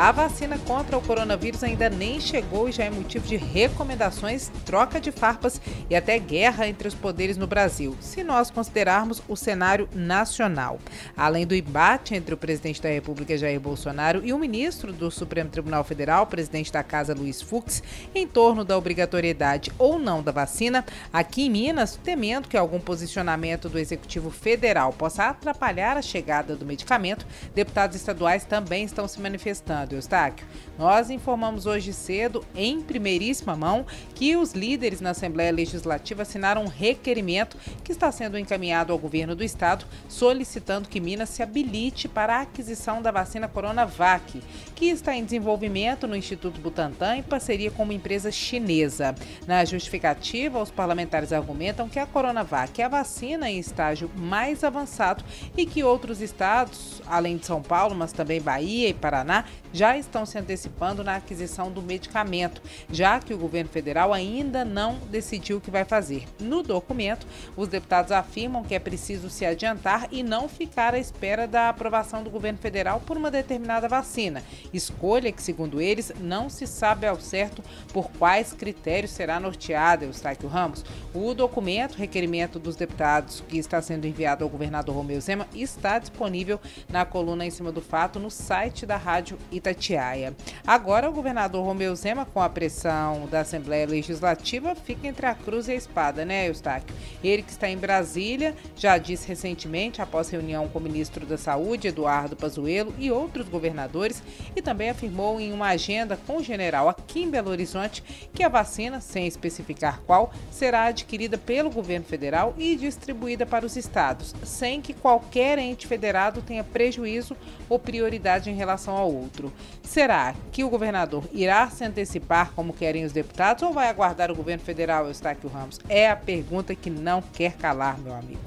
A vacina contra o coronavírus ainda nem chegou e já é motivo de recomendações, troca de farpas e até guerra entre os poderes no Brasil, se nós considerarmos o cenário nacional. Além do embate entre o presidente da República, Jair Bolsonaro, e o ministro do Supremo Tribunal Federal, presidente da Casa, Luiz Fux, em torno da obrigatoriedade ou não da vacina, aqui em Minas, temendo que algum posicionamento do Executivo Federal possa atrapalhar a chegada do medicamento, deputados estaduais também estão se manifestando. Eustáquio. Nós informamos hoje cedo, em primeiríssima mão, que os líderes na Assembleia Legislativa assinaram um requerimento que está sendo encaminhado ao governo do estado, solicitando que Minas se habilite para a aquisição da vacina Coronavac, que está em desenvolvimento no Instituto Butantan em parceria com uma empresa chinesa. Na justificativa, os parlamentares argumentam que a Coronavac é a vacina em estágio mais avançado e que outros estados, além de São Paulo, mas também Bahia e Paraná, já estão se antecipando na aquisição do medicamento, já que o governo federal ainda não decidiu o que vai fazer. No documento, os deputados afirmam que é preciso se adiantar e não ficar à espera da aprovação do governo federal por uma determinada vacina. Escolha que, segundo eles, não se sabe ao certo por quais critérios será norteada, Eustáquio Ramos. O documento, requerimento dos deputados, que está sendo enviado ao governador Romeu Zema, está disponível na coluna em cima do fato no site da Rádio Itatiaia. Agora, o governador Romeu Zema, com a pressão da Assembleia Legislativa, fica entre a cruz e a espada, né, Eustáquio? Ele que está em Brasília, já disse recentemente, após reunião com o ministro da Saúde, Eduardo Pazuello, e outros governadores, e também afirmou em uma agenda com o general aqui em Belo Horizonte que a vacina, sem especificar qual, será adquirida pelo governo federal e distribuída para os estados, sem que qualquer ente federado tenha prejuízo ou prioridade em relação ao outro. Será que o governador irá se antecipar como querem os deputados ou vai aguardar o governo federal, Eustáquio Ramos? É a pergunta que não quer calar, meu amigo.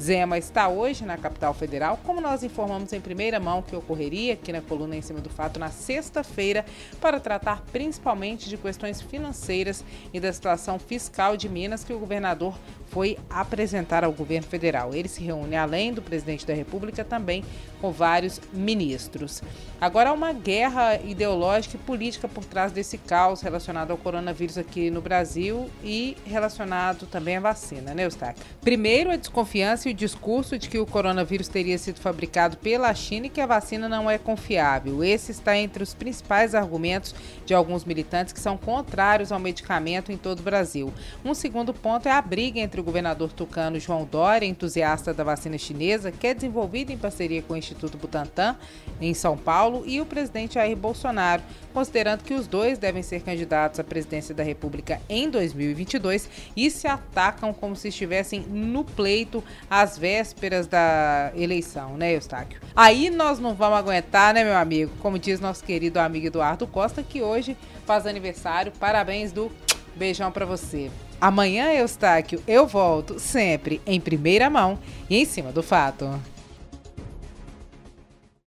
Zema está hoje na capital federal, como nós informamos em primeira mão que ocorreria aqui na coluna em cima do fato na sexta-feira, para tratar principalmente de questões financeiras e da situação fiscal de Minas que o governador foi apresentar ao governo federal. Ele se reúne, além do presidente da República, também com vários ministros. Agora há uma guerra ideológica e política por trás desse caos relacionado ao coronavírus aqui no Brasil e relacionado também à vacina, né, Eustáquio? Primeiro, a desconfiança o discurso de que o coronavírus teria sido fabricado pela China e que a vacina não é confiável. Esse está entre os principais argumentos de alguns militantes que são contrários ao medicamento em todo o Brasil. Um segundo ponto é a briga entre o governador tucano João Dória, entusiasta da vacina chinesa, que é desenvolvida em parceria com o Instituto Butantan, em São Paulo, e o presidente Jair Bolsonaro, considerando que os dois devem ser candidatos à presidência da República em 2022 e se atacam como se estivessem no pleito às vésperas da eleição, né, Eustáquio? Aí nós não vamos aguentar, né, meu amigo? Como diz nosso querido amigo Eduardo Costa, que hoje faz aniversário. Parabéns do beijão para você. Amanhã, Eustáquio, eu volto sempre em primeira mão e em cima do fato.